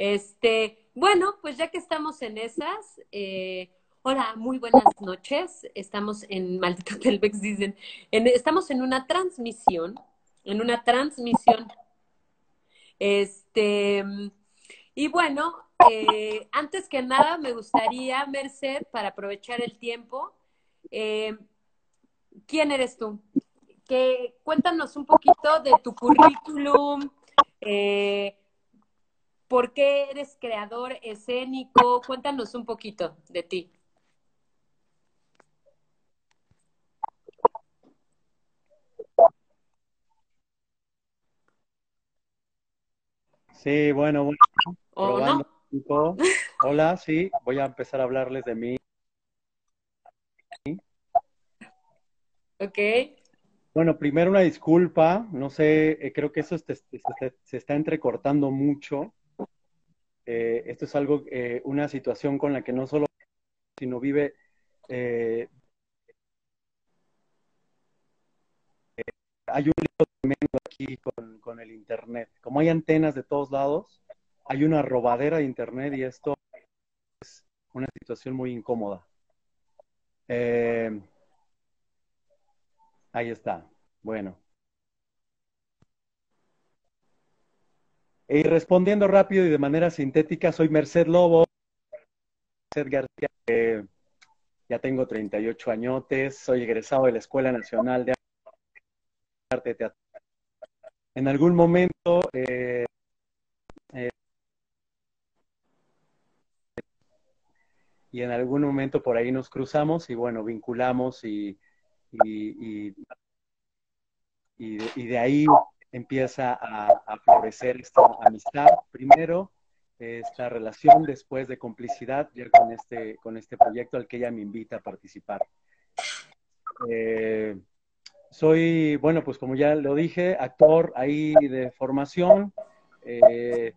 Este, bueno, pues ya que estamos en esas, eh, hola, muy buenas noches. Estamos en Maldito Telvex, dicen. estamos en una transmisión, en una transmisión. Este, y bueno, eh, antes que nada me gustaría, Merced, para aprovechar el tiempo, eh, ¿quién eres tú? Que, cuéntanos un poquito de tu currículum, ¿Por qué eres creador escénico? Cuéntanos un poquito de ti. Sí, bueno, bueno. Hola, sí, voy a empezar a hablarles de mí. Ok. Bueno, primero una disculpa, no sé, eh, creo que eso se está entrecortando mucho. Eh, esto es algo, eh, una situación con la que no solo, sino vive eh, hay un lío tremendo aquí con, con, el Internet. Como hay antenas de todos lados, hay una robadera de Internet y esto es una situación muy incómoda. ahí está. Bueno. Y respondiendo rápido y de manera sintética, soy Merced Lobo, Merced García, ya tengo 38 añotes, soy egresado de la Escuela Nacional de Arte Teatro. En algún momento eh, eh, y en algún momento por ahí nos cruzamos y bueno, vinculamos y, y, y de ahí empieza a, florecer esta amistad primero, esta relación después de complicidad ya con este, con este proyecto al que ella me invita a participar. Eh, soy, bueno, pues como ya lo dije, actor ahí de formación. Eh,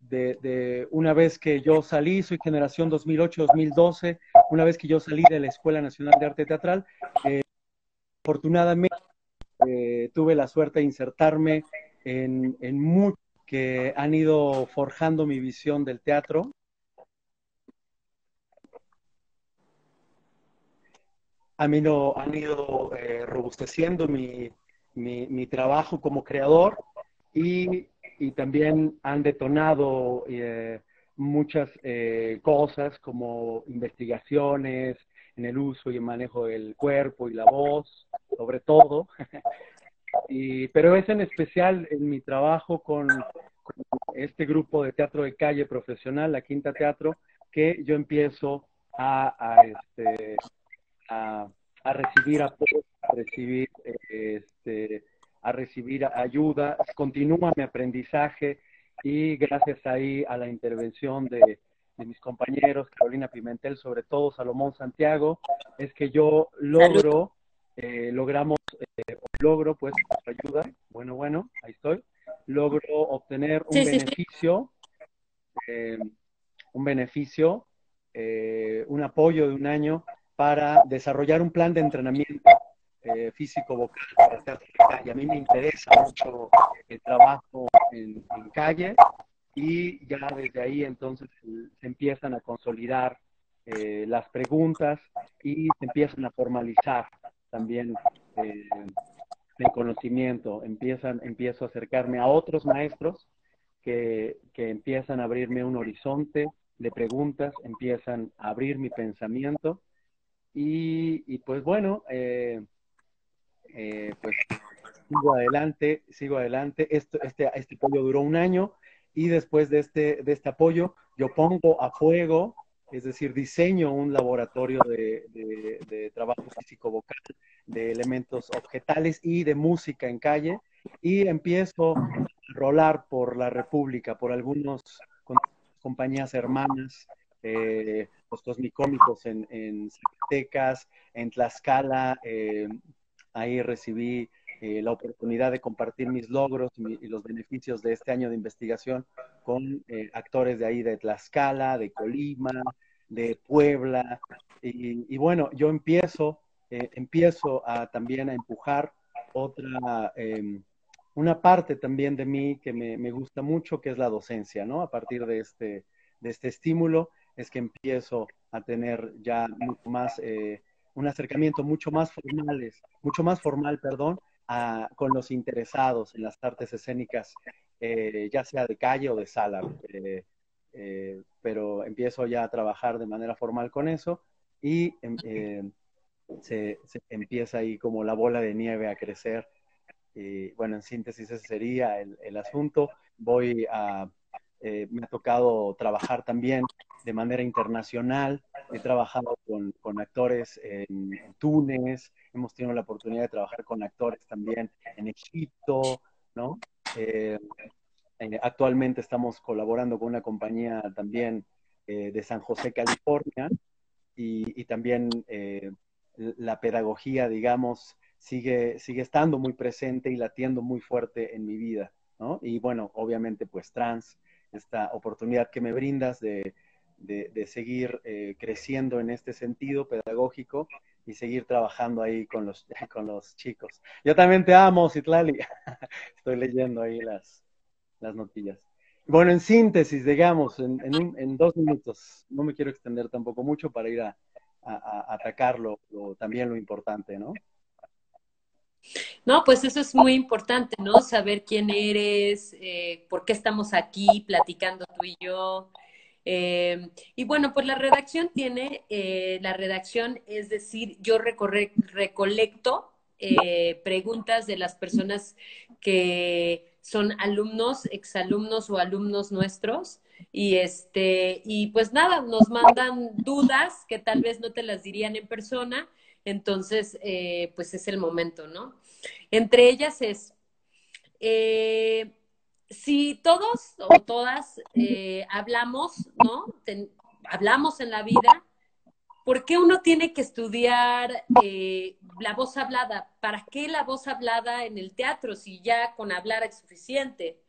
de, una vez que yo salí, soy generación 2008-2012, una vez que yo salí de la Escuela Nacional de Arte Teatral, eh, afortunadamente eh, tuve la suerte de insertarme en, en muchos que han ido forjando mi visión del teatro. Han ido, han ido eh, robusteciendo mi, mi, trabajo como creador y, y también han detonado eh, muchas cosas como investigaciones en el uso y el manejo del cuerpo y la voz, sobre todo. y, pero es en especial en mi trabajo con, este grupo de teatro de calle profesional, la Quinta Teatro, que yo empiezo a, a, este, recibir apoyo, a recibir, este, a recibir ayuda, continúa mi aprendizaje y gracias ahí a la intervención de, de mis compañeros, Carolina Pimentel, sobre todo Salomón Santiago, es que yo logro eh, logramos, eh, logro pues ayuda, bueno, bueno, ahí estoy, logro obtener un beneficio, eh, un beneficio, un apoyo de un año para desarrollar un plan de entrenamiento físico vocal Y a mí me interesa mucho el trabajo en, calle y ya desde ahí entonces se empiezan a consolidar las preguntas y se empiezan a formalizar también eh, el conocimiento, empiezan, empiezo a acercarme a otros maestros que, que, empiezan a abrirme un horizonte de preguntas, empiezan a abrir mi pensamiento y, pues bueno, eh, eh, pues sigo adelante, sigo adelante. Esto, este, este apoyo duró un año y después de este, de este apoyo yo pongo a fuego es decir, diseño un laboratorio de, trabajo físico-vocal, de elementos objetales y de música en calle, y empiezo a rolar por la República, por algunas compañías hermanas, eh, los cosmicómicos en, en Zacatecas, en Tlaxcala, eh, ahí recibí eh, la oportunidad de compartir mis logros y, los beneficios de este año de investigación con eh, actores de ahí de Tlaxcala, de Colima, de Puebla. Y, bueno, yo empiezo, eh, empiezo a, también a empujar otra, em, una parte también de mí que me, me, gusta mucho, que es la docencia, ¿no? A partir de este, de este estímulo es que empiezo a tener ya mucho más, eh, un acercamiento mucho más formales, mucho más formal, perdón, con los interesados en las artes escénicas, eh, ya sea de calle o de sala. Eh, eh, pero empiezo ya a trabajar de manera formal con eso y em, se, empieza ahí como la bola de nieve a crecer. Y bueno, en síntesis ese sería el, el asunto. Voy a, me ha tocado trabajar también de manera internacional. He trabajado con, con actores en, Túnez, hemos tenido la oportunidad de trabajar con actores también en Egipto, ¿no? Eh, eh, actualmente estamos colaborando con una compañía también eh, de San José, California, y, y también la pedagogía, digamos, sigue, sigue estando muy presente y latiendo muy fuerte en mi vida, ¿no? Y bueno, obviamente, pues trans, esta oportunidad que me brindas de, de, seguir eh, creciendo en este sentido pedagógico y seguir trabajando ahí con los, con los chicos. Yo también te amo, Citlali. Estoy leyendo ahí las, las notillas. Bueno, en síntesis, digamos, en, en, un, en, dos minutos, no me quiero extender tampoco mucho para ir a, a, a atacar lo, también lo importante, ¿no? No, pues eso es muy importante, ¿no? Saber quién eres, eh, por qué estamos aquí platicando tú y yo. Eh, y bueno, pues la redacción tiene, eh, la redacción es decir, yo recorre, recolecto eh, preguntas de las personas que son alumnos, exalumnos o alumnos nuestros. Y este, y pues nada, nos mandan dudas que tal vez no te las dirían en persona, entonces pues es el momento, ¿no? Entre ellas es, si todos o todas eh, hablamos, ¿no? Ten, hablamos en la vida, ¿por qué uno tiene que estudiar eh, la voz hablada? ¿Para qué la voz hablada en el teatro si ya con hablar es suficiente?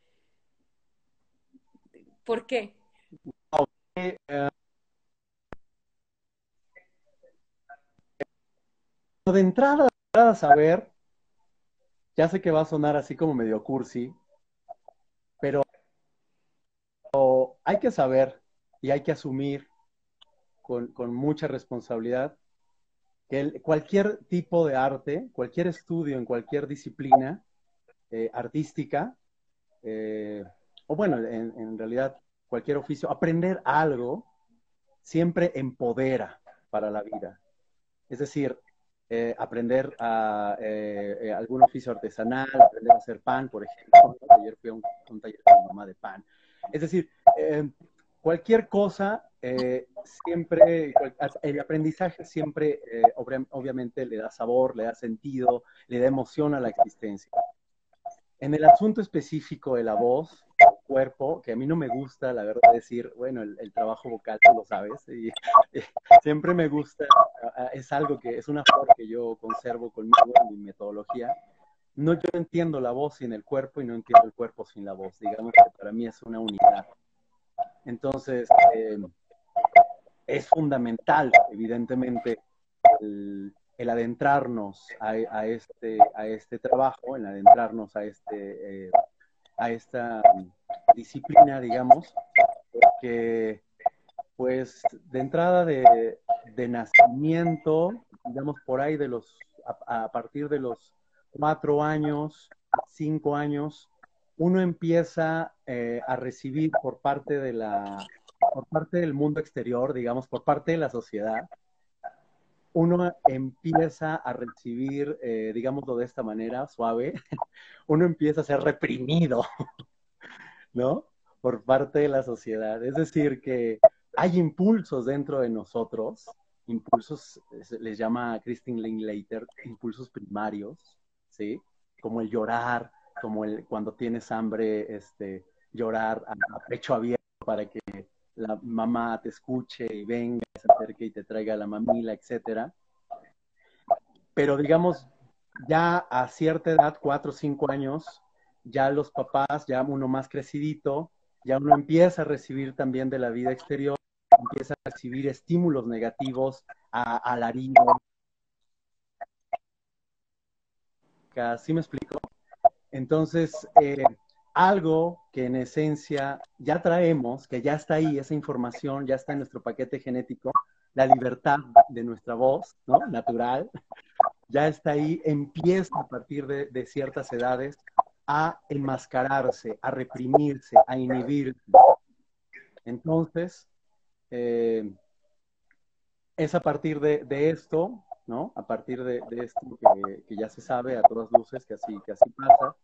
¿Por qué? Okay, uh, de entrada, a saber, ya sé que va a sonar así como medio cursi, pero hay que saber y hay que asumir con, con mucha responsabilidad que cualquier tipo de arte, cualquier estudio en cualquier disciplina eh, artística, eh, o bueno, en, en, realidad cualquier oficio, aprender algo siempre empodera para la vida. Es decir, eh, aprender a eh, algún oficio artesanal, aprender a hacer pan, por ejemplo. Ayer fui a un, taller con mamá de pan. Es decir, eh, cualquier cosa, siempre, el aprendizaje siempre, obviamente, le da sabor, le da sentido, le da emoción a la existencia. En el asunto específico de la voz, cuerpo, que a mí no me gusta, la verdad, decir, bueno, el, trabajo vocal, tú lo sabes, y, y, siempre me gusta, es algo que es una forma que yo conservo conmigo en mi metodología. No, yo entiendo la voz sin el cuerpo y no entiendo el cuerpo sin la voz. Digamos que para mí es una unidad. Entonces, eh, es fundamental, evidentemente, el, el adentrarnos a, este, a este trabajo, el adentrarnos a, este, eh, a esta disciplina, digamos, porque pues de entrada de, de nacimiento, digamos por ahí de los, a, a, partir de los cuatro años, cinco años, uno empieza eh, a recibir por parte de la, por parte del mundo exterior, digamos, por parte de la sociedad, uno empieza a recibir, eh, digámoslo de esta manera, suave, uno empieza a ser reprimido, ¿no? Por parte de la sociedad. Es decir, que hay impulsos dentro de nosotros, impulsos, les llama Christine Linklater, impulsos primarios, ¿sí? Como el llorar, como el cuando tienes hambre, este, llorar a, a pecho abierto para que la mamá te escuche y venga, se acerque y te traiga la mamila, etcétera. Pero digamos, ya a cierta edad, cuatro o cinco años, ya los papás, ya uno más crecidito, ya uno empieza a recibir también de la vida exterior, empieza a recibir estímulos negativos, a, alarido. ¿Sí me explico? Entonces, eh, algo que en esencia ya traemos, que ya está ahí, esa información ya está en nuestro paquete genético, la libertad de nuestra voz, ¿no? Natural, ya está ahí, empieza a partir de, ciertas edades a enmascararse, a reprimirse, a inhibirse. Entonces, eh, es a partir de, esto, ¿no? A partir de, esto que, ya se sabe a todas luces que así, que así pasa,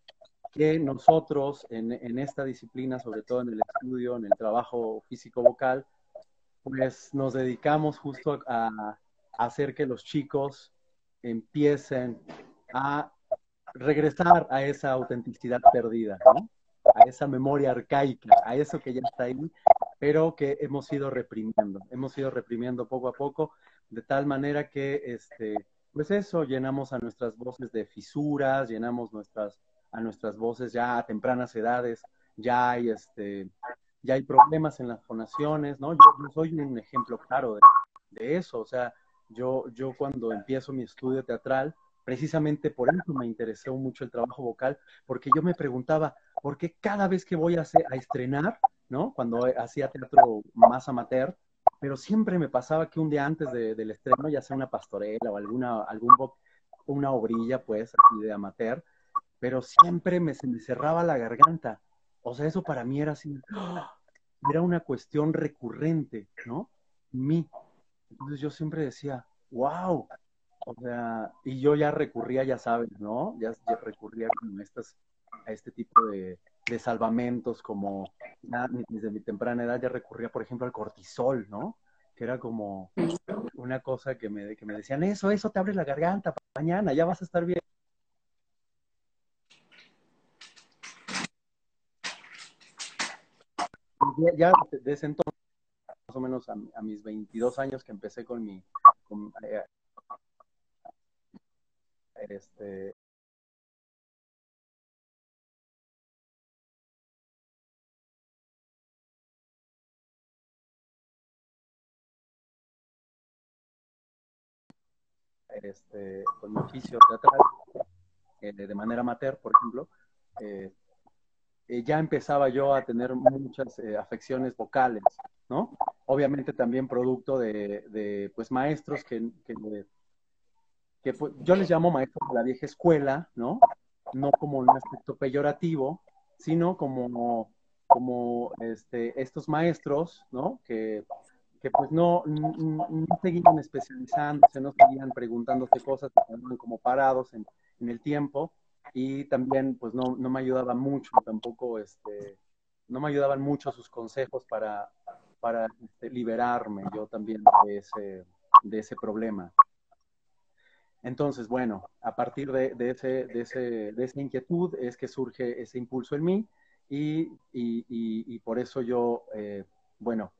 que nosotros en, esta disciplina, sobre todo en el estudio, en el trabajo físico-vocal, pues nos dedicamos justo a, hacer que los chicos empiecen a regresar a esa autenticidad perdida, a esa memoria arcaica, a eso que ya está ahí, pero que hemos ido reprimiendo, hemos ido reprimiendo poco a poco, de tal manera que, este, pues eso, llenamos a nuestras voces de fisuras, llenamos nuestras, a nuestras voces ya a tempranas edades, ya hay este, ya hay problemas en las fonaciones, ¿no? Yo, soy un ejemplo claro de, eso, o sea, yo, yo cuando empiezo mi estudio teatral, precisamente por eso me interesó mucho el trabajo vocal, porque yo me preguntaba, ¿por qué cada vez que voy a, a estrenar, ¿no? Cuando hacía teatro más amateur, pero siempre me pasaba que un día antes del estreno, ya sea una pastorela o alguna, algún, una obrilla, pues, de amateur, pero siempre me, se me cerraba la garganta. O sea, eso para mí era así, era una cuestión recurrente, ¿no? Mí. Entonces yo siempre decía, wow. O sea, y yo ya recurría, ya sabes, ¿no? Ya, recurría como estas, a este tipo de, salvamentos, como desde mi temprana edad ya recurría, por ejemplo, al cortisol, ¿no? Que era como una cosa que me, que me decían, eso, eso te abre la garganta, mañana ya vas a estar bien. Ya desde ese entonces, más o menos a, mis 22 años que empecé con mi... Eh, este, este, con mi oficio teatral, eh, de manera amateur, por ejemplo, eh, eh, ya empezaba yo a tener muchas eh, afecciones vocales, ¿no? Obviamente también producto de, pues, maestros que, que, yo les llamo maestros de la vieja escuela, ¿no? No como un aspecto peyorativo, sino como, como este, estos maestros, ¿no? Que, pues no, no, seguían especializándose, no seguían preguntándose cosas, estaban como parados en, en el tiempo y también pues no, no me ayudaba mucho tampoco, este, no me ayudaban mucho sus consejos para, para este, liberarme yo también de ese, de ese problema. Entonces, bueno, a partir de, de, ese, de, ese, de esa inquietud es que surge ese impulso en mí y, y, y, por eso yo, eh, bueno,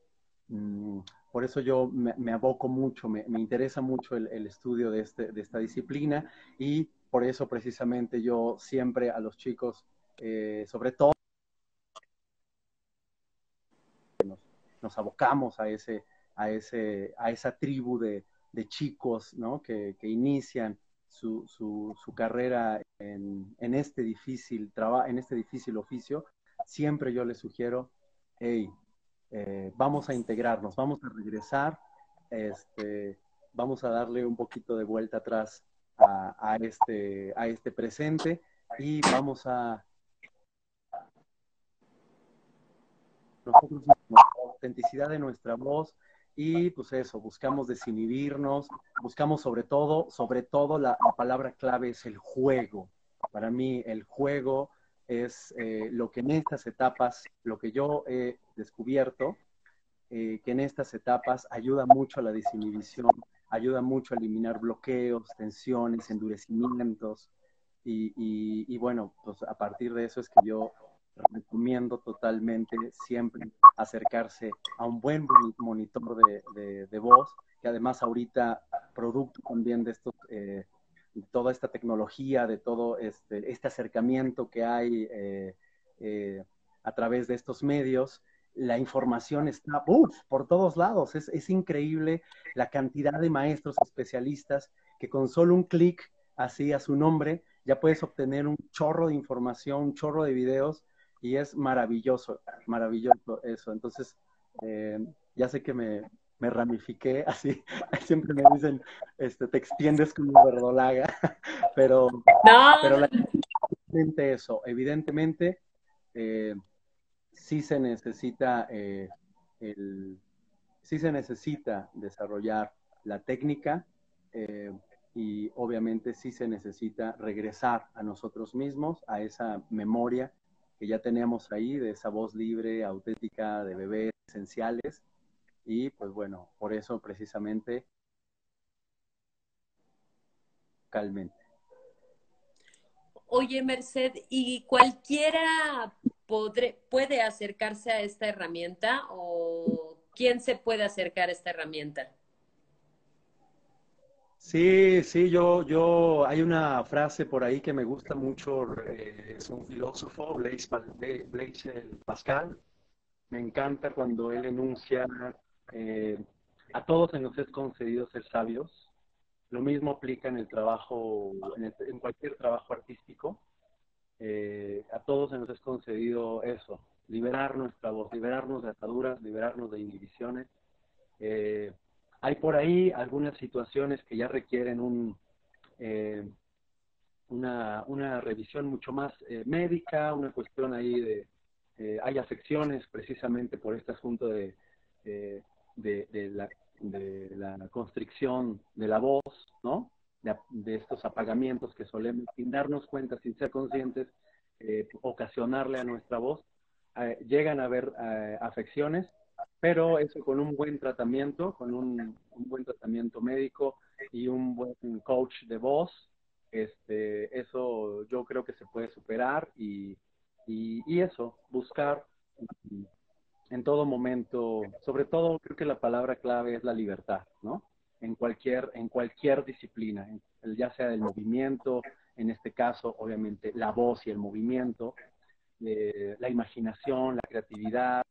mm, por eso yo me, aboco mucho, me, me interesa mucho el, el estudio de, este, de esta disciplina y por eso precisamente yo siempre a los chicos, eh, sobre todo, nos, abocamos a, ese, a, ese, a esa tribu de, chicos ¿no? que, inician su, su, carrera en, en, este difícil en este difícil oficio, siempre yo les sugiero, hey, eh, vamos a integrarnos, vamos a regresar, este, vamos a darle un poquito de vuelta atrás a, este, a este presente. Y vamos a nosotros la autenticidad de nuestra voz. Y pues eso, buscamos desinhibirnos, buscamos sobre todo, sobre todo la, palabra clave es el juego. Para mí el juego es eh, lo que en estas etapas, lo que yo he descubierto, eh, que en estas etapas ayuda mucho a la desinhibición, ayuda mucho a eliminar bloqueos, tensiones, endurecimientos. Y, bueno, pues a partir de eso es que yo recomiendo totalmente siempre acercarse a un buen monitor de, voz, que además ahorita producto también de estos, eh, toda esta tecnología, de todo este, este acercamiento que hay eh, eh, a través de estos medios, la información está por todos lados. Es, increíble la cantidad de maestros especialistas que con solo un clic así a su nombre ya puedes obtener un chorro de información, un chorro de videos y es maravilloso, maravilloso eso. Entonces, eh, ya sé que me, me, ramifiqué así, siempre me dicen, este, te extiendes como verdolaga, pero, pero evidentemente eso, evidentemente eh, sí se necesita eh, el, sí se necesita desarrollar la técnica eh, y obviamente sí se necesita regresar a nosotros mismos, a esa memoria que ya teníamos ahí, de esa voz libre, auténtica, de bebés esenciales. Y pues bueno, por eso precisamente calmente. Oye, Merced, ¿y cualquiera puede acercarse a esta herramienta o quién se puede acercar a esta herramienta? Sí, sí, yo, yo, hay una frase por ahí que me gusta mucho, eh, es un filósofo, Blaise, Pascal, me encanta cuando él enuncia, eh, a todos nos es concedido ser sabios, lo mismo aplica en el trabajo, en, cualquier trabajo artístico, eh, a todos se nos es concedido eso, liberar nuestra voz, liberarnos de ataduras, liberarnos de inhibiciones, hay por ahí algunas situaciones que ya requieren un, eh, una, una, revisión mucho más eh, médica, una cuestión ahí de, eh, hay afecciones precisamente por este asunto de, de, la, de la constricción de la voz, ¿no? De, estos apagamientos que solemos, sin darnos cuenta, sin ser conscientes, ocasionarle a nuestra voz, llegan a haber afecciones pero eso con un buen tratamiento, con un, buen tratamiento médico y un buen coach de voz, este, eso yo creo que se puede superar y, y, eso, buscar en todo momento, sobre todo creo que la palabra clave es la libertad, ¿no? En cualquier, en cualquier disciplina, ya sea del movimiento, en este caso, obviamente, la voz y el movimiento, eh, la imaginación, la creatividad,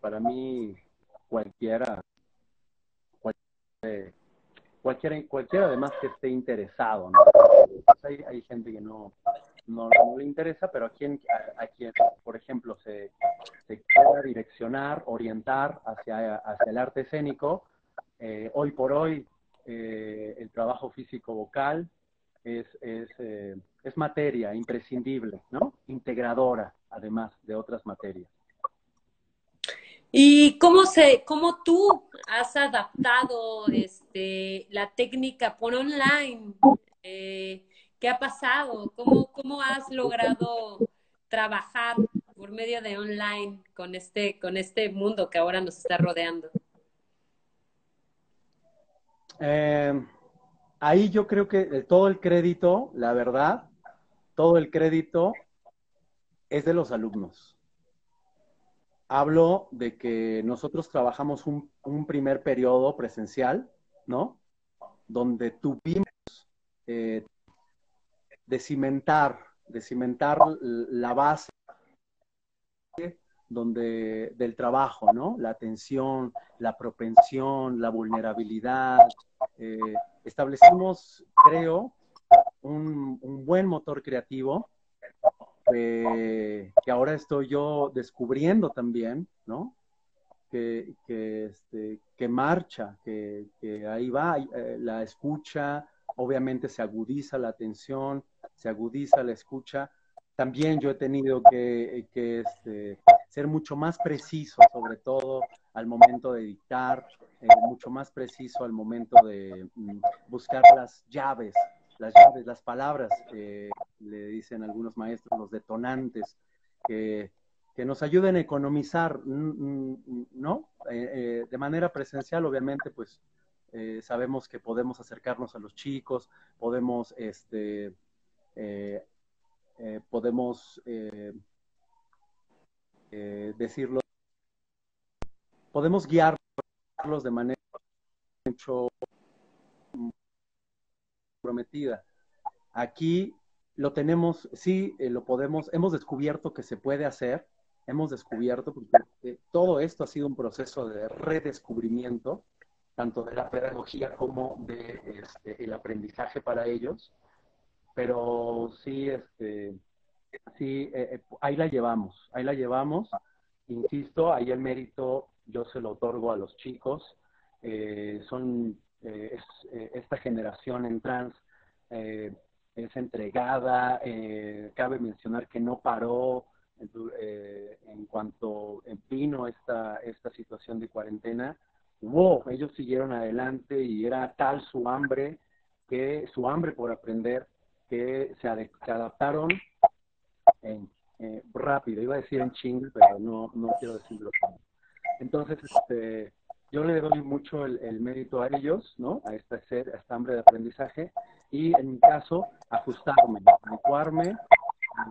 para mí cualquiera, cualquiera, además que esté interesado, ¿no? Pues hay, gente que no, no, le interesa, pero a quien, a, quien por ejemplo, se, se quiera direccionar, orientar hacia, hacia el arte escénico, eh, hoy por hoy eh, el trabajo físico vocal es, es, eh, es materia imprescindible, ¿no? Integradora, además de otras materias. ¿Y cómo se, cómo tú has adaptado este, la técnica por online? Eh, ¿Qué ha pasado? ¿Cómo, ¿Cómo has logrado trabajar por medio de online con este, con este mundo que ahora nos está rodeando? Eh, ahí yo creo que todo el crédito, la verdad, todo el crédito es de los alumnos hablo de que nosotros trabajamos un, primer periodo presencial, ¿no? Donde tuvimos eh, de cimentar, de cimentar la base donde, del trabajo, ¿no? La atención, la propensión, la vulnerabilidad. Eh, establecimos, creo, un, un buen motor creativo que, ahora estoy yo descubriendo también, ¿no? Que, que, este, que marcha, que, ahí va, eh, la escucha, obviamente se agudiza la atención, se agudiza la escucha. También yo he tenido que, que este, ser mucho más preciso, sobre todo al momento de dictar, eh, mucho más preciso al momento de mm, buscar las llaves las llaves, las palabras, le dicen algunos maestros, los detonantes, que, nos ayuden a economizar, ¿no? Eh, eh, de manera presencial, obviamente, pues eh, sabemos que podemos acercarnos a los chicos, podemos, este, podemos decirlo, podemos guiarlos de manera mucho prometida. Aquí lo tenemos, sí, eh, lo podemos, hemos descubierto que se puede hacer, hemos descubierto, porque eh, todo esto ha sido un proceso de redescubrimiento, tanto de la pedagogía como de este, el aprendizaje para ellos, pero sí, este, sí, eh, eh, ahí la llevamos, ahí la llevamos, insisto, ahí el mérito yo se lo otorgo a los chicos, son, esta generación en trans es entregada, cabe mencionar que no paró, eh, en cuanto vino esta, esta situación de cuarentena, wow, ellos siguieron adelante y era tal su hambre, que su hambre por aprender, que se, adaptaron en, eh, rápido, iba a decir en ching, pero no, no quiero decirlo. Entonces, este, yo le doy mucho el, mérito a ellos, ¿no? A esta sed, a hambre de aprendizaje, y en mi caso, ajustarme, adecuarme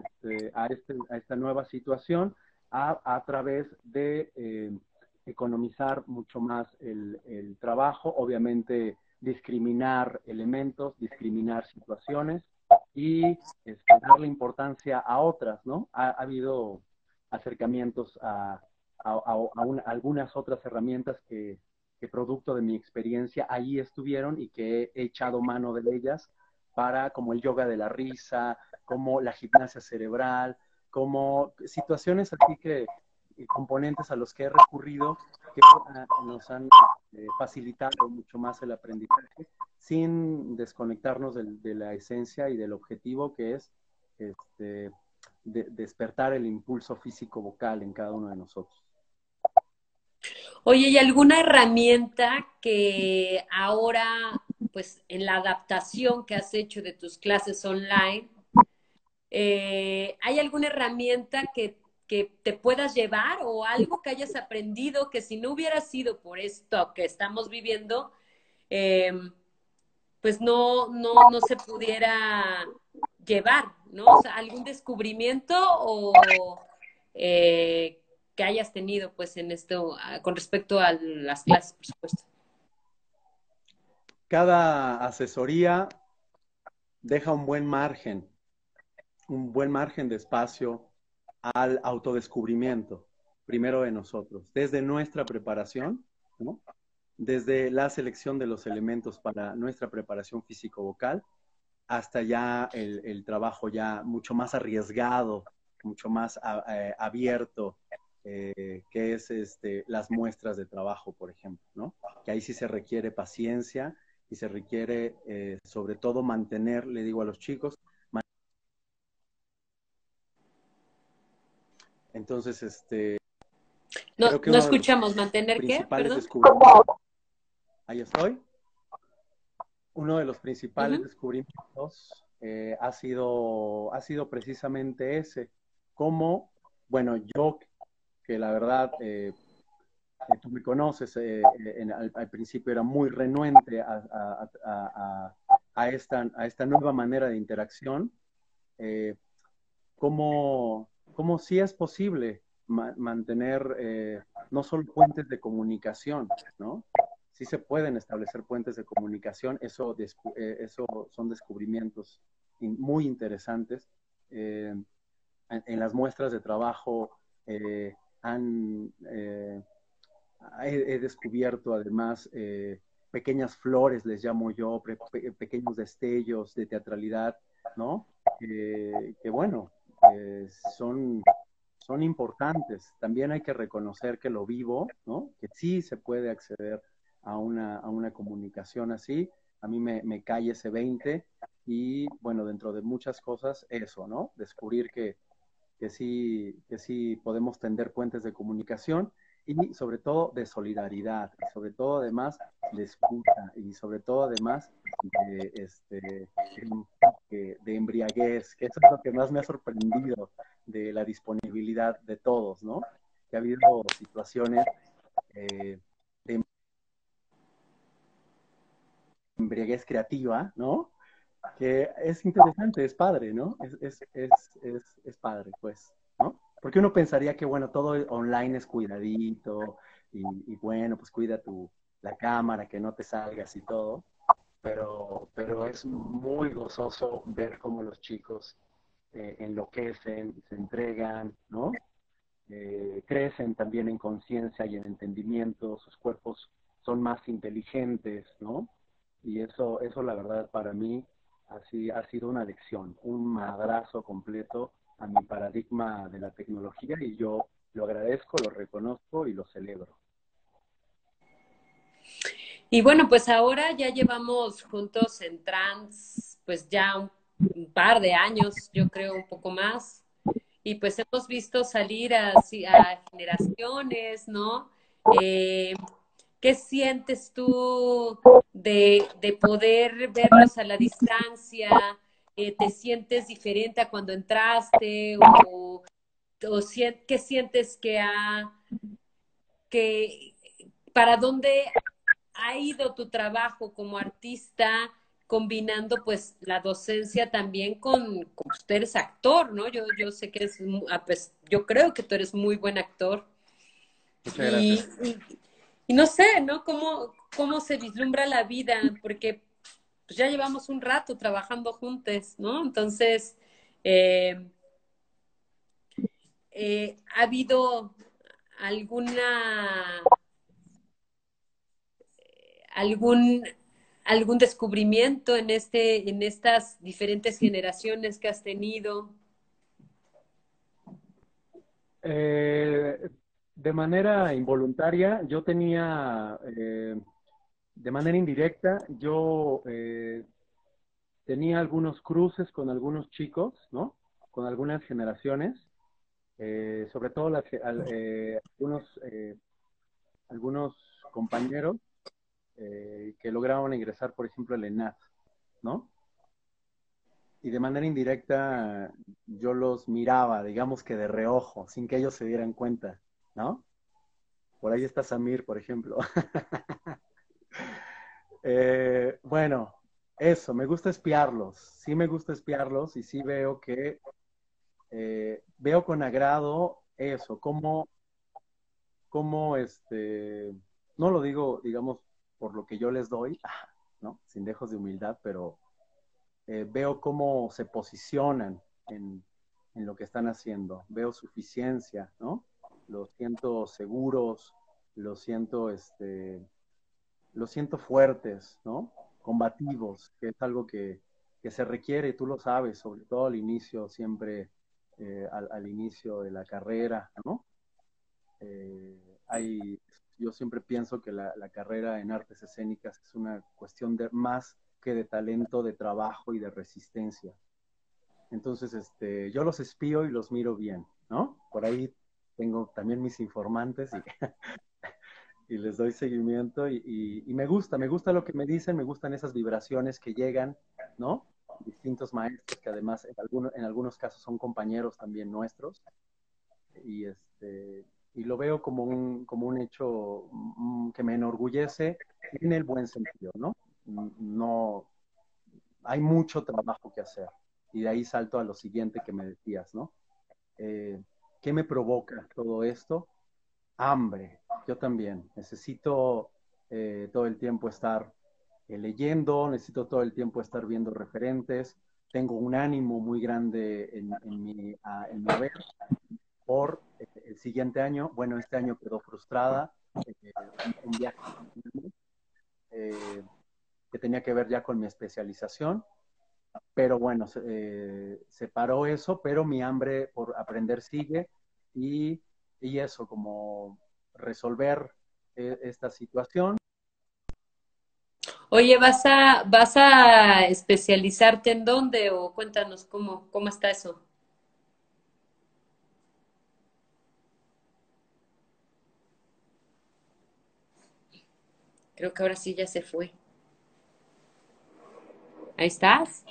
este, a, este, a, esta nueva situación a, través de eh, economizar mucho más el, trabajo, obviamente discriminar elementos, discriminar situaciones y este, darle importancia a otras, ¿no? Ha, habido acercamientos a, a algunas otras herramientas que, producto de mi experiencia ahí estuvieron y que he echado mano de ellas para como el yoga de la risa, como la gimnasia cerebral, como situaciones así que componentes a los que he recurrido que nos han eh, facilitado mucho más el aprendizaje sin desconectarnos de, la esencia y del objetivo que es este, despertar el impulso físico vocal en cada uno de nosotros. Oye, ¿y alguna herramienta que ahora, pues en la adaptación que has hecho de tus clases online, eh, ¿Hay alguna herramienta que, te puedas llevar o algo que hayas aprendido que si no hubiera sido por esto que estamos viviendo, em, pues no, no, no se pudiera llevar, ¿no? O sea, algún descubrimiento o eh, que hayas tenido, pues, en esto, ah, con respecto a las clases, por supuesto. Cada asesoría deja un buen margen un buen margen de espacio al autodescubrimiento, primero de nosotros, desde nuestra preparación, desde la selección de los elementos para nuestra preparación físico-vocal, hasta ya el, trabajo ya mucho más arriesgado, mucho más eh, abierto, eh, que es este, las muestras de trabajo, por ejemplo, ¿no? Que ahí sí se requiere paciencia y se requiere, eh, sobre todo, mantener, le digo a los chicos, Entonces, este... No, no escuchamos, mantener qué, perdón. Ahí estoy. Uno de los principales descubrimientos eh, ha, sido, ha sido precisamente ese. Cómo, bueno, yo, que la verdad, eh, tú me conoces, eh, al, principio era muy renuente a, a, esta, a esta nueva manera de interacción, cómo cómo sí es posible mantener eh, no solo puentes de comunicación, ¿no? Sí se pueden establecer puentes de comunicación, eso, eh, eso son descubrimientos muy interesantes. Eh, en, las muestras de trabajo han, he, descubierto además pequeñas flores, les llamo yo, pequeños destellos de teatralidad, ¿no? que bueno, eh, son, son importantes. También hay que reconocer que lo vivo, ¿no? Que sí se puede acceder a una, a una comunicación así. A mí me, me cae ese 20 y, bueno, dentro de muchas cosas, eso, ¿no? Descubrir que, que, sí, que sí podemos tender puentes de comunicación y sobre todo de solidaridad, y sobre todo además de escucha, y sobre todo además de, este, de embriaguez, que eso es lo que más me ha sorprendido de la disponibilidad de todos, ¿no? Que ha habido situaciones eh, de embriaguez creativa, ¿no? Que es interesante, es padre, ¿no? Es, es, es, es, padre, pues, ¿no? Porque uno pensaría que, bueno, todo online es cuidadito y, bueno, pues cuida tu, la cámara, que no te salgas y todo. Pero, pero es muy gozoso ver cómo los chicos eh, enloquecen, se entregan, ¿no? eh, crecen también en conciencia y en entendimiento, sus cuerpos son más inteligentes, ¿no? Y eso, eso la verdad para mí así ha sido una lección, un madrazo completo a mi paradigma de la tecnología y yo lo agradezco, lo reconozco y lo celebro. Y bueno, pues ahora ya llevamos juntos en trans, pues ya un, par de años, yo creo un poco más. Y pues hemos visto salir a, a generaciones, ¿no? Eh, ¿Qué sientes tú de, poder verlos a la distancia? Eh, ¿Te sientes diferente a cuando entraste? ¿O, qué sientes que ha, que, para dónde ha ido tu trabajo como artista? combinando pues la docencia también con, con usted eres actor, ¿no? Yo, yo sé que eres, ah, pues yo creo que tú eres muy buen actor. Muchas gracias. Y no sé, ¿no? ¿Cómo, cómo se vislumbra la vida? Porque pues, ya llevamos un rato trabajando juntos, ¿no? Entonces, eh, eh, ¿ha habido alguna algún algún descubrimiento en este en estas diferentes generaciones que has tenido? Eh, de manera involuntaria, yo tenía, eh, de manera indirecta, yo eh, tenía algunos cruces con algunos chicos, ¿no? Con algunas generaciones, eh, sobre todo las, algunos, algunos compañeros que lograron ingresar, por ejemplo, el ENAT, ¿no? Y de manera indirecta yo los miraba, digamos que de reojo, sin que ellos se dieran cuenta. ¿No? Por ahí está Samir, por ejemplo. Eh, bueno, eso, me gusta espiarlos, sí me gusta espiarlos y sí veo que, eh, veo con agrado eso, cómo, cómo este, no lo digo, digamos, por lo que yo les doy, ¿no? Sin dejos de humildad, pero eh, veo cómo se posicionan en, en lo que están haciendo, veo suficiencia, ¿no? Los siento seguros, los siento, este, los siento fuertes, ¿no? Combativos, que es algo que, se requiere, tú lo sabes, sobre todo al inicio, siempre eh, al, inicio de la carrera, ¿no? Eh, hay, yo siempre pienso que la, la, carrera en artes escénicas es una cuestión de más que de talento, de trabajo y de resistencia. Entonces, este, yo los espío y los miro bien, ¿no? Por ahí tengo también mis informantes y, les doy seguimiento y, me gusta, me gusta lo que me dicen, me gustan esas vibraciones que llegan, ¿no? Distintos maestros que además en, algunos, en algunos casos son compañeros también nuestros y, este, y lo veo como un, como un hecho mm, que me enorgullece en el buen sentido, ¿no? No, hay mucho trabajo que hacer y de ahí salto a lo siguiente que me decías, ¿no? Eh, ¿Qué me provoca todo esto? Hambre. Yo también. Necesito eh, todo el tiempo estar eh, leyendo, necesito todo el tiempo estar viendo referentes. Tengo un ánimo muy grande en, mi, haber por eh, el siguiente año. Bueno, este año quedó frustrada. un viaje que tenía que ver ya con mi especialización pero bueno, se, eh, paró eso, pero mi hambre por aprender sigue y, y eso, como resolver eh, esta situación. Oye, ¿vas a, ¿vas a especializarte en dónde o cuéntanos cómo, cómo está eso? Creo que ahora sí ya se fue. Ahí estás.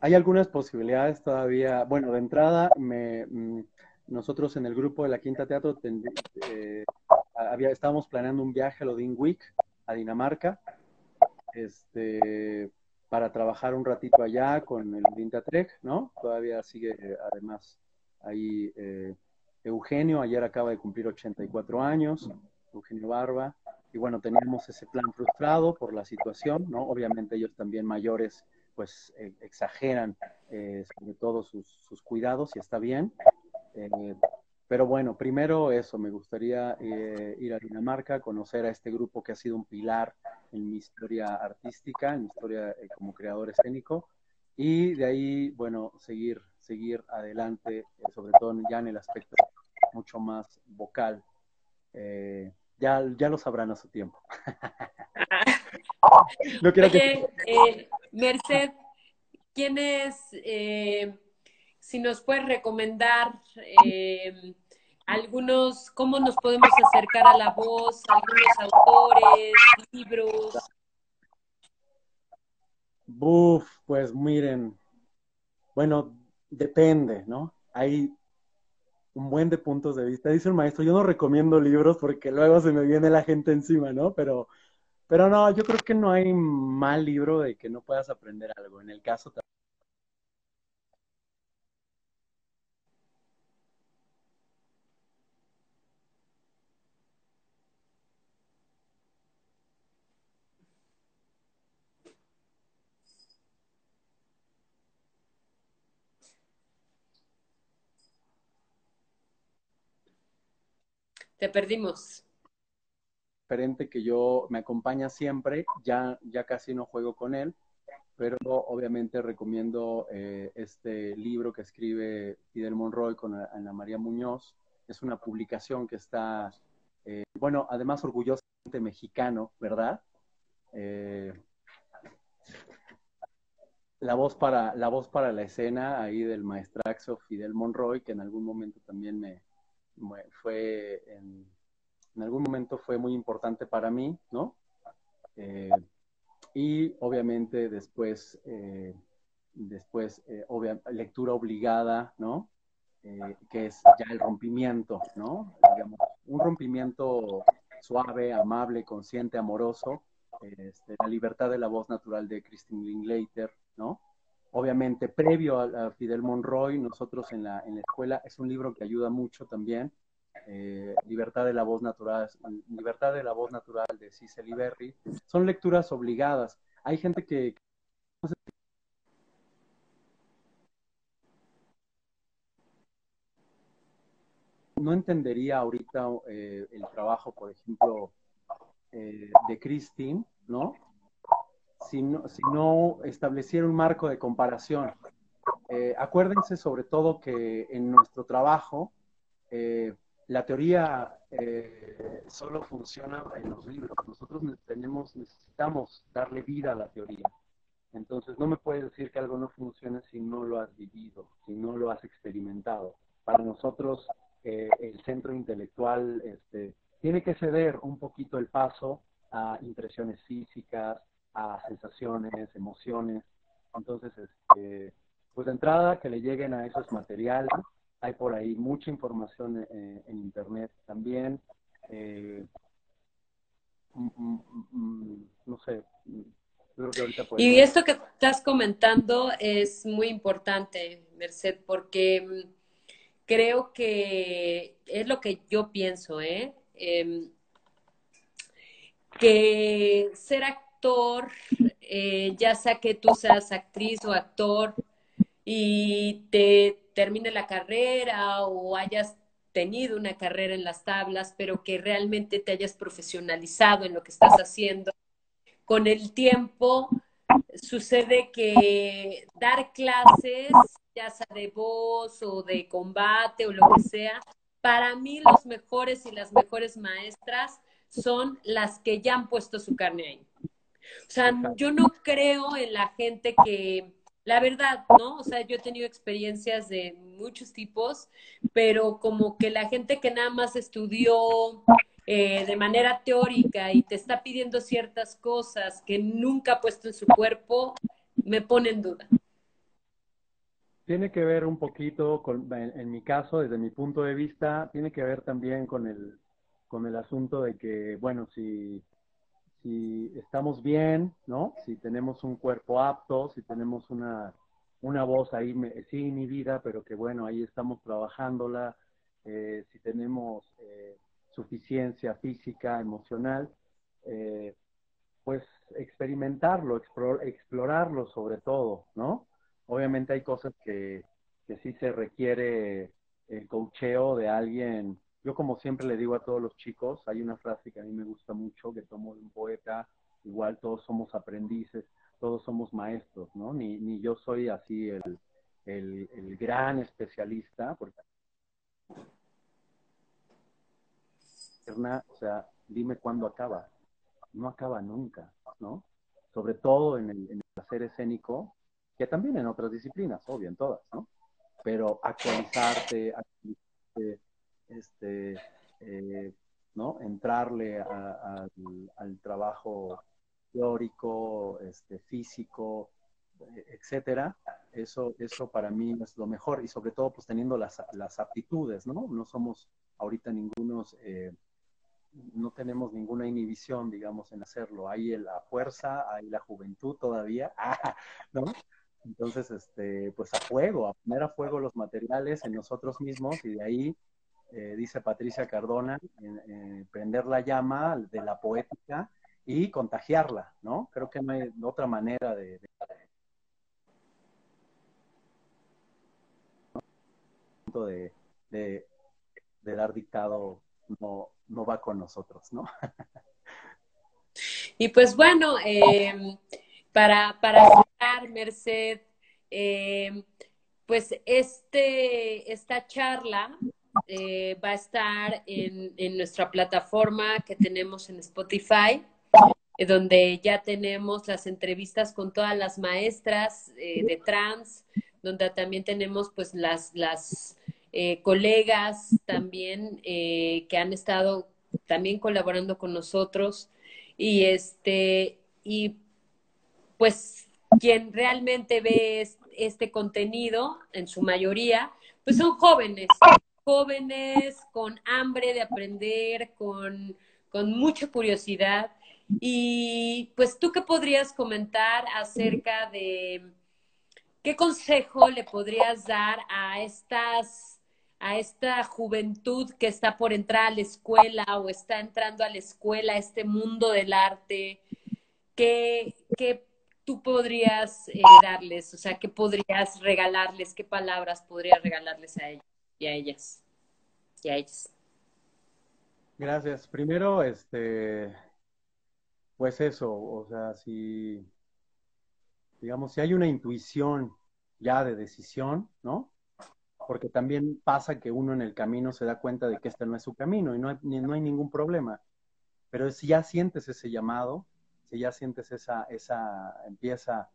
Hay algunas posibilidades todavía. Bueno, de entrada, me, mm, nosotros en el grupo de la Quinta Teatro eh, había, estábamos planeando un viaje a Lodin Week a Dinamarca este, para trabajar un ratito allá con el Quinta Trek, ¿no? Todavía sigue además ahí eh, Eugenio, ayer acaba de cumplir 84 años, Eugenio Barba, y bueno, teníamos ese plan frustrado por la situación, ¿no? Obviamente ellos también mayores pues e, exageran sobre todo sus, sus, cuidados y está bien. pero bueno, primero eso, me gustaría ir a Dinamarca, conocer a este grupo que ha sido un pilar en mi historia artística, en mi historia como creador escénico, y de ahí, bueno, seguir, seguir adelante, sobre todo ya en el aspecto mucho más vocal. Eh, ya, ya lo sabrán a su tiempo. no quiero que... Eh, Merced, ¿quién es, eh, si nos puedes recomendar algunos, cómo nos podemos acercar a la voz, algunos autores, libros? Buf, pues miren, bueno, depende, ¿no? Hay un buen de puntos de vista. Dice el maestro, yo no recomiendo libros porque luego se me viene la gente encima, ¿no? Pero, pero no, yo creo que no hay mal libro de que no puedas aprender algo. En el caso Te perdimos. Diferente que yo me acompaña siempre, ya, ya casi no juego con él, pero obviamente recomiendo eh, este libro que escribe Fidel Monroy con Ana María Muñoz. Es una publicación que está, eh, bueno, además orgullosamente mexicano, ¿verdad? Eh, la voz para la voz para la escena ahí del maestraxo Fidel Monroy, que en algún momento también me, fue en, algún momento fue muy importante para mí, ¿no? Eh, y obviamente después, eh, después eh, lectura obligada, ¿no? que es ya el rompimiento, ¿no? Digamos, un rompimiento suave, amable, consciente, amoroso, este, la libertad de la voz natural de Christine Linklater, ¿no? Obviamente previo a, Fidel Monroy, nosotros en la, en la, escuela, es un libro que ayuda mucho también, eh, Libertad de la voz natural, Libertad de la voz natural de Cicely Berry, son lecturas obligadas. Hay gente que no entendería ahorita eh, el trabajo, por ejemplo, eh, de Christine, ¿no? Si no, estableciera un marco de comparación. Eh, acuérdense sobre todo que en nuestro trabajo eh, la teoría eh, solo funciona en los libros. Nosotros tenemos, necesitamos darle vida a la teoría. Entonces no me puedes decir que algo no funcione si no lo has vivido, si no lo has experimentado. Para nosotros el centro intelectual este, tiene que ceder un poquito el paso a impresiones físicas, a sensaciones, emociones. Entonces, este, pues de entrada que le lleguen a esos materiales. Hay por ahí mucha información eh, en Internet también. Eh, mm, mm, mm, no sé. y esto que estás comentando es muy importante, Merced, porque creo que es lo que yo pienso, ¿eh? Em, que ser eh, ya sea que tú seas actriz o actor y te termine la carrera o hayas tenido una carrera en las tablas, pero que realmente te hayas profesionalizado en lo que estás haciendo, con el tiempo sucede que dar clases, ya sea de voz o de combate o lo que sea, para mí los mejores y las mejores maestras son las que ya han puesto su carne ahí. O sea, yo no creo en la gente que, la verdad, ¿no? O sea, yo he tenido experiencias de muchos tipos, pero como que la gente que nada más estudió eh, de manera teórica y te está pidiendo ciertas cosas que nunca ha puesto en su cuerpo, me pone en duda. Tiene que ver un poquito, con, en, mi caso, desde mi punto de vista, tiene que ver también con el, con el asunto de que, bueno, si si estamos bien, ¿no? Si tenemos un cuerpo apto, si tenemos una, una voz ahí, sí inhibida, pero que bueno, ahí estamos trabajándola, eh, si tenemos eh, suficiencia física, emocional, eh, pues experimentarlo, explorarlo sobre todo, ¿no? Obviamente hay cosas que, que sí se requiere el coacheo de alguien. Yo como siempre le digo a todos los chicos, hay una frase que a mí me gusta mucho, que tomo de un poeta, igual todos somos aprendices, todos somos maestros, ¿no? Ni, ni yo soy así el, el, gran especialista, porque o sea, dime cuándo acaba. No acaba nunca, ¿no? Sobre todo en el, en el hacer escénico, que también en otras disciplinas, obvio, en todas, ¿no? Pero actualizarte, este, eh, ¿no? Entrarle al, trabajo teórico, este, físico, etcétera, eso, eso para mí es lo mejor y sobre todo pues teniendo las, las aptitudes, ¿no? No somos ahorita ningunos, eh, no tenemos ninguna inhibición, digamos, en hacerlo. Hay la fuerza, hay la juventud todavía, ¿no? Entonces, este, pues a fuego, a poner a fuego los materiales en nosotros mismos y de ahí, eh, dice Patricia Cardona, prender la llama de la poética y contagiarla, ¿no? Creo que no hay otra manera de, de, de, de, dar dictado no, no va con nosotros, ¿no? y pues bueno, eh, para, para cerrar, Merced, eh, pues este, esta charla eh, va a estar en, en, nuestra plataforma que tenemos en Spotify, eh, donde ya tenemos las entrevistas con todas las maestras de trans, donde también tenemos pues las, las colegas también que han estado también colaborando con nosotros. Y este y pues quien realmente ve este contenido, en su mayoría, pues son jóvenes, jóvenes con hambre de aprender, con, con mucha curiosidad. Y pues tú qué podrías comentar acerca de qué consejo le podrías dar a estas a esta juventud que está por entrar a la escuela o está entrando a la escuela, a este mundo del arte, ¿qué, qué tú podrías eh, darles? O sea, ¿qué podrías regalarles? ¿Qué palabras podrías regalarles a ellos y a ellas? Y a ellas. Gracias. Primero, este, pues eso, o sea, si, digamos, si hay una intuición ya de decisión, ¿no? Porque también pasa que uno en el camino se da cuenta de que este no es su camino y no hay, no hay ningún problema. Pero si ya sientes ese llamado, si ya sientes esa, esa empieza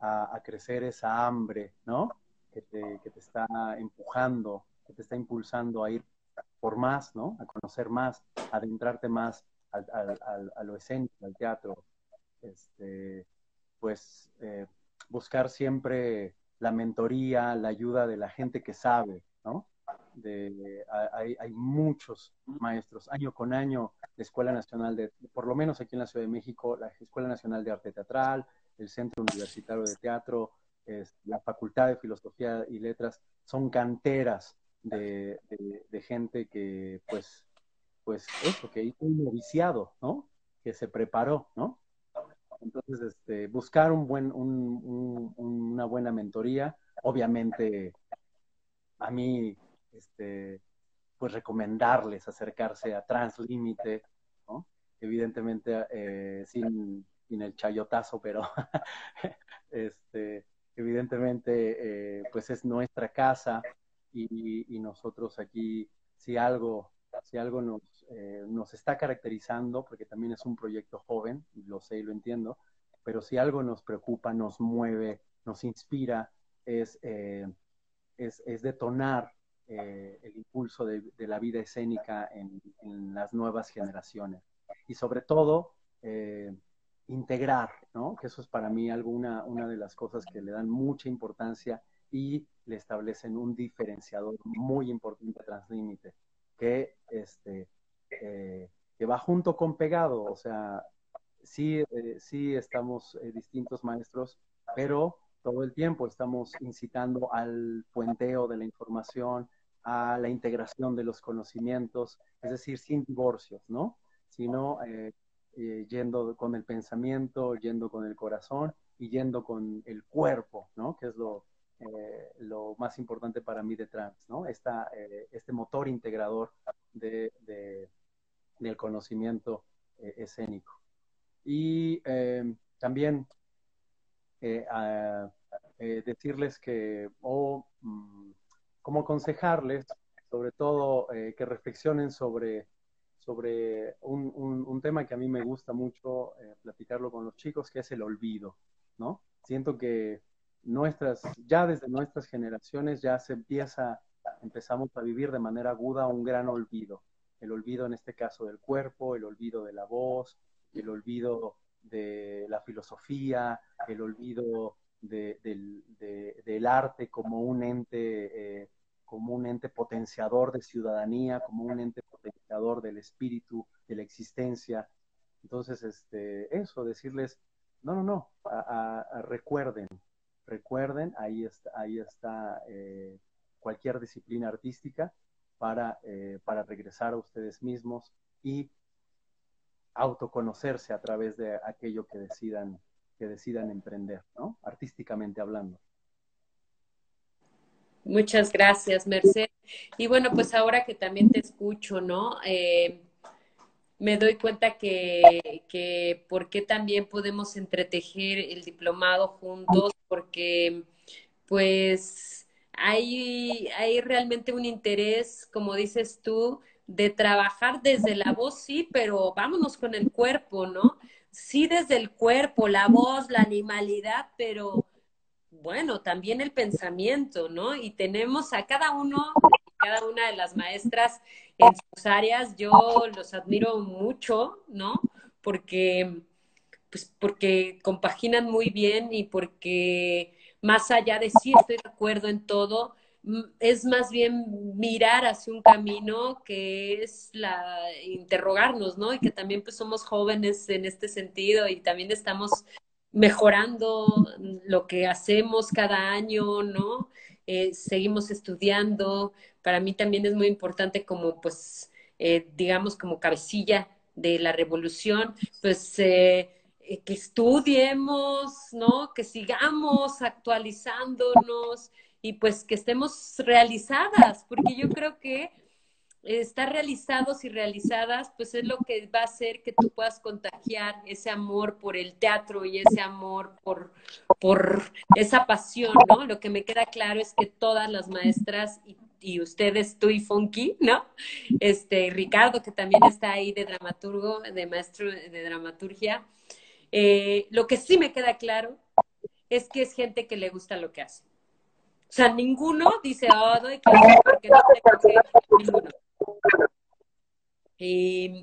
a, crecer esa hambre, ¿no? Que te, que te, está empujando, que te está impulsando a ir por más, ¿no? A conocer más, a adentrarte más al, al, a lo escénico, al teatro. Este, pues eh, buscar siempre la mentoría, la ayuda de la gente que sabe, ¿no? hay, hay, muchos maestros, año con año, la Escuela Nacional de, por lo menos aquí en la Ciudad de México, la Escuela Nacional de Arte Teatral, el Centro Universitario de Teatro, la Facultad de Filosofía y Letras, son canteras de, gente que, pues, pues eso, que hizo un noviciado, ¿no? Que se preparó, ¿no? Entonces, este, buscar un buen, un, un, una buena mentoría. Obviamente, a mí este, pues recomendarles acercarse a Translímite, ¿no? Evidentemente eh, sin, sin, el chayotazo, pero este, evidentemente eh, pues es nuestra casa y, y, nosotros aquí, si algo, si algo nos, eh, nos está caracterizando, porque también es un proyecto joven, lo sé y lo entiendo, pero si algo nos preocupa, nos mueve, nos inspira, es, es, es detonar eh, el impulso de, la vida escénica en, las nuevas generaciones. Y sobre todo, eh, integrar, ¿no? Que eso es para mí alguna, una de las cosas que le dan mucha importancia y le establecen un diferenciador muy importante Translímite, que, este, eh, que va junto con pegado, o sea, sí, sí estamos distintos maestros, pero todo el tiempo estamos incitando al puenteo de la información, a la integración de los conocimientos, es decir, sin divorcios, ¿no? Sino eh, eh, yendo con el pensamiento, yendo con el corazón y yendo con el cuerpo, ¿no? Que es lo, eh, lo más importante para mí de trans, ¿no? Esta, eh, este motor integrador de, del conocimiento eh, escénico. Y también decirles que, o mm, como aconsejarles, sobre todo, que reflexionen sobre, sobre un, un, tema que a mí me gusta mucho platicarlo con los chicos, que es el olvido, ¿no? Siento que nuestras, ya desde nuestras generaciones ya se empieza, empezamos a vivir de manera aguda un gran olvido. El olvido en este caso del cuerpo, el olvido de la voz, el olvido de la filosofía, el olvido del, arte como un ente, eh, como un ente potenciador de ciudadanía, como un ente potenciador del espíritu, de la existencia. Entonces, este, eso, decirles, no, no, no, recuerden, Recuerden, ahí está, ahí está eh, cualquier disciplina artística para, eh, para regresar a ustedes mismos y autoconocerse a través de aquello que decidan, que decidan emprender, ¿no? Artísticamente hablando. Muchas gracias, Merced. Y bueno, pues ahora que también te escucho, ¿no? Eh, me doy cuenta que, que por qué también podemos entretejer el diplomado juntos, porque pues hay, hay realmente un interés, como dices tú, de trabajar desde la voz, sí, pero vámonos con el cuerpo, ¿no? Sí, desde el cuerpo, la voz, la animalidad, pero bueno, también el pensamiento, ¿no? Y tenemos a cada uno, cada una de las maestras en sus áreas, yo los admiro mucho, ¿no? Porque, pues porque compaginan muy bien y porque más allá de sí estoy de acuerdo en todo, es más bien mirar hacia un camino que es la interrogarnos, ¿no? Y que también pues somos jóvenes en este sentido y también estamos mejorando lo que hacemos cada año, ¿no? Eh, seguimos estudiando. Para mí también es muy importante como, pues, eh, digamos, como cabecilla de la revolución, pues, eh, que estudiemos, ¿no? Que sigamos actualizándonos y pues que estemos realizadas, porque yo creo que estar realizados y realizadas, pues es lo que va a hacer que tú puedas contagiar ese amor por el teatro y ese amor por, por esa pasión, ¿no? Lo que me queda claro es que todas las maestras y, ustedes, tú y Funky, ¿no? Este, Ricardo, que también está ahí de dramaturgo, de maestro de dramaturgia, eh, lo que sí me queda claro es que es gente que le gusta lo que hace. O sea, ninguno dice, oh, doy clase porque no tengo que... Ninguno. Y,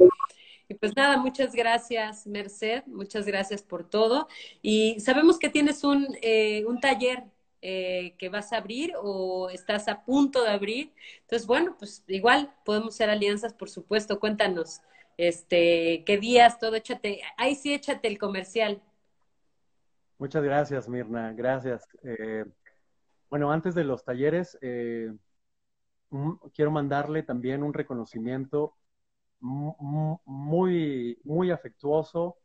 pues nada, muchas gracias, Merced, muchas gracias por todo. Y sabemos que tienes un, eh, un taller eh, que vas a abrir o estás a punto de abrir. Entonces, bueno, pues igual podemos hacer alianzas, por supuesto. Cuéntanos, este, qué días, todo, échate, ahí sí échate el comercial. Muchas gracias, Mirna, gracias. Eh, bueno, antes de los talleres, quiero mandarle también un reconocimiento muy, muy afectuoso,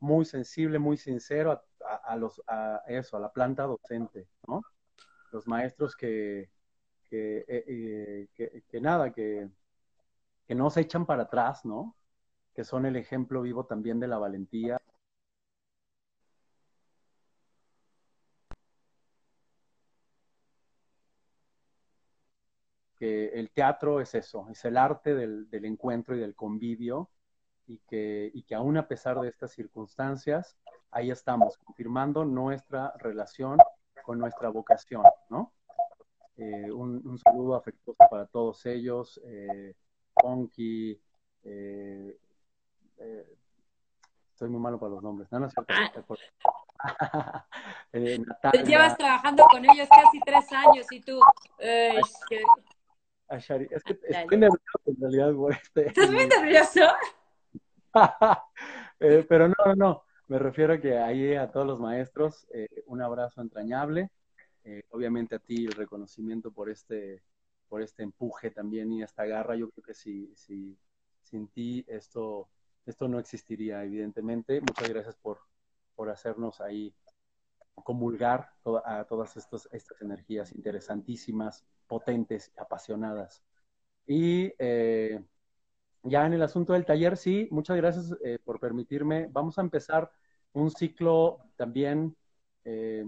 muy sensible, muy sincero a, los, a eso, a la planta docente, ¿no? Los maestros que, que, eh, eh, que, nada, que, que no se echan para atrás, ¿no? Que son el ejemplo vivo también de la valentía que el teatro es eso, es el arte del, encuentro y del convivio, y que, y que aún a pesar de estas circunstancias, ahí estamos, confirmando nuestra relación con nuestra vocación, ¿no? Eh, un, saludo afectuoso para todos ellos, eh, Ponky, eh, eh, estoy muy malo para los nombres, no, no ah. Llevas trabajando con ellos casi tres años y tú, a Shari. Es que estoy nervioso en realidad por este. ¿Estás muy nervioso? Eh, pero no, no. Me refiero a que ahí a todos los maestros eh, un abrazo entrañable. Eh, obviamente a ti el reconocimiento por este, por este empuje también y esta garra. Yo creo que si, si sin ti esto, esto no existiría, evidentemente. Muchas gracias por, por hacernos ahí comulgar a todas estas, estas energías interesantísimas, potentes, apasionadas. Y eh, ya en el asunto del taller, sí, muchas gracias eh, por permitirme. Vamos a empezar un ciclo también, eh,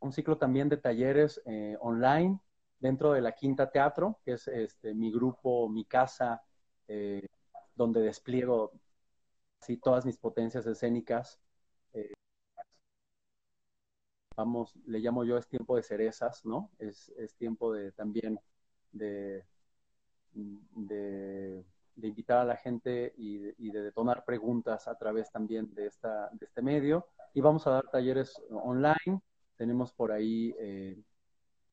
un ciclo también de talleres online dentro de la Quinta Teatro, que es este, mi grupo, mi casa, donde despliego así todas mis potencias escénicas vamos, le llamo yo, es tiempo de cerezas, ¿no? Es, tiempo de también de, invitar a la gente y de, y tomar preguntas a través también de, esta, de este medio. Y vamos a dar talleres online. Tenemos por ahí eh,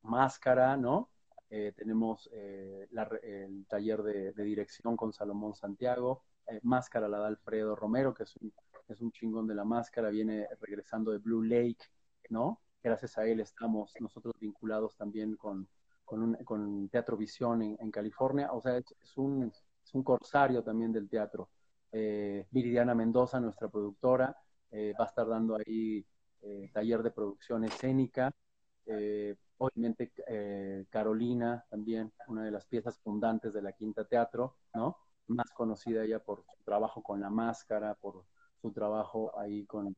máscara, ¿no? Eh, tenemos eh, el taller de, dirección con Salomón Santiago. máscara la da Alfredo Romero, que es un, es un chingón de la máscara. Viene regresando de Blue Lake ¿no? Gracias a él estamos nosotros vinculados también con, con, Teatro Visión en, California. O sea, es, un, es, un, corsario también del teatro. Eh, Viridiana Mendoza, nuestra productora, eh, va a estar dando ahí eh, taller de producción escénica. obviamente Carolina, también una de las piezas fundantes de la Quinta Teatro, ¿no? Más conocida ella por su trabajo con la máscara, por su trabajo ahí con,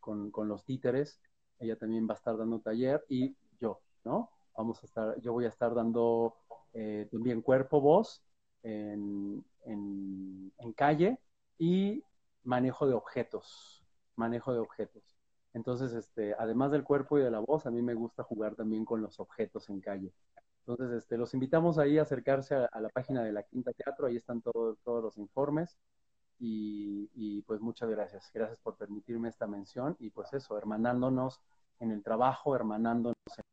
con, con los títeres ella también va a estar dando taller y yo, ¿no? Vamos a estar, yo voy a estar dando eh, también cuerpo, voz en, en, calle y manejo de objetos, manejo de objetos. Entonces, este, además del cuerpo y de la voz, a mí me gusta jugar también con los objetos en calle. Entonces, este, los invitamos ahí a acercarse a, la página de la Quinta Teatro, ahí están todos los informes. Y, pues muchas gracias. Gracias por permitirme esta mención y pues eso, hermanándonos en el trabajo, hermanándonos en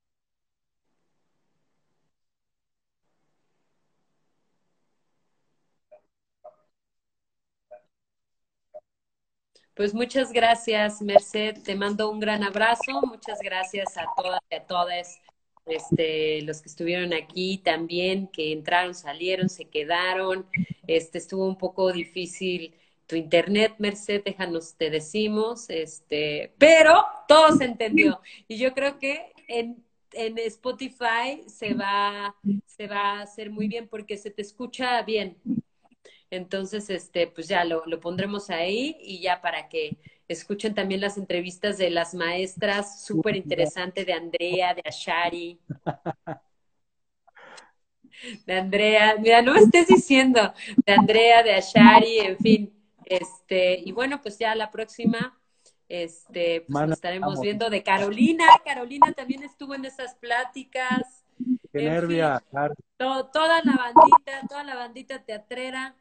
Pues muchas gracias, Merced. Te mando un gran abrazo. Muchas gracias a todas y a todas este, los que estuvieron aquí también, que entraron, salieron, se quedaron. Este, estuvo un poco difícil tu internet, Merced, déjanos, te decimos, este, pero todo se entendió. Y yo creo que en, en Spotify se va, se va a hacer muy bien porque se te escucha bien. Entonces, este, pues ya lo, lo pondremos ahí y ya para que escuchen también las entrevistas de las maestras, súper interesante de Andrea, de Ashari. De Andrea, mira, no me estés diciendo, de Andrea, de Ashari, en fin. Este, y bueno, pues ya la próxima, este, pues nos estaremos viendo de Carolina. Carolina también estuvo en esas pláticas. Qué nervia, toda la bandita, toda la bandita teatrera,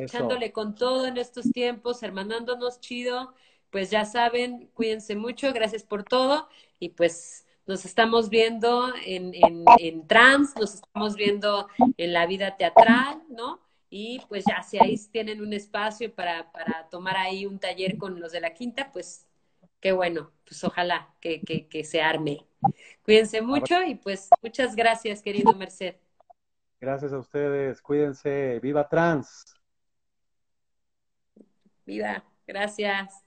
echándole con todo en estos tiempos, hermanándonos chido. Pues ya saben, cuídense mucho, gracias por todo y pues nos estamos viendo en, en, en trans, nos estamos viendo en la vida teatral, ¿no? Y pues ya, si ahí tienen un espacio para, para tomar ahí un taller con los de la quinta, pues qué bueno, pues ojalá que, que, que se arme. Cuídense mucho y pues muchas gracias, querido Merced. Gracias a ustedes, cuídense, viva trans. Viva, gracias.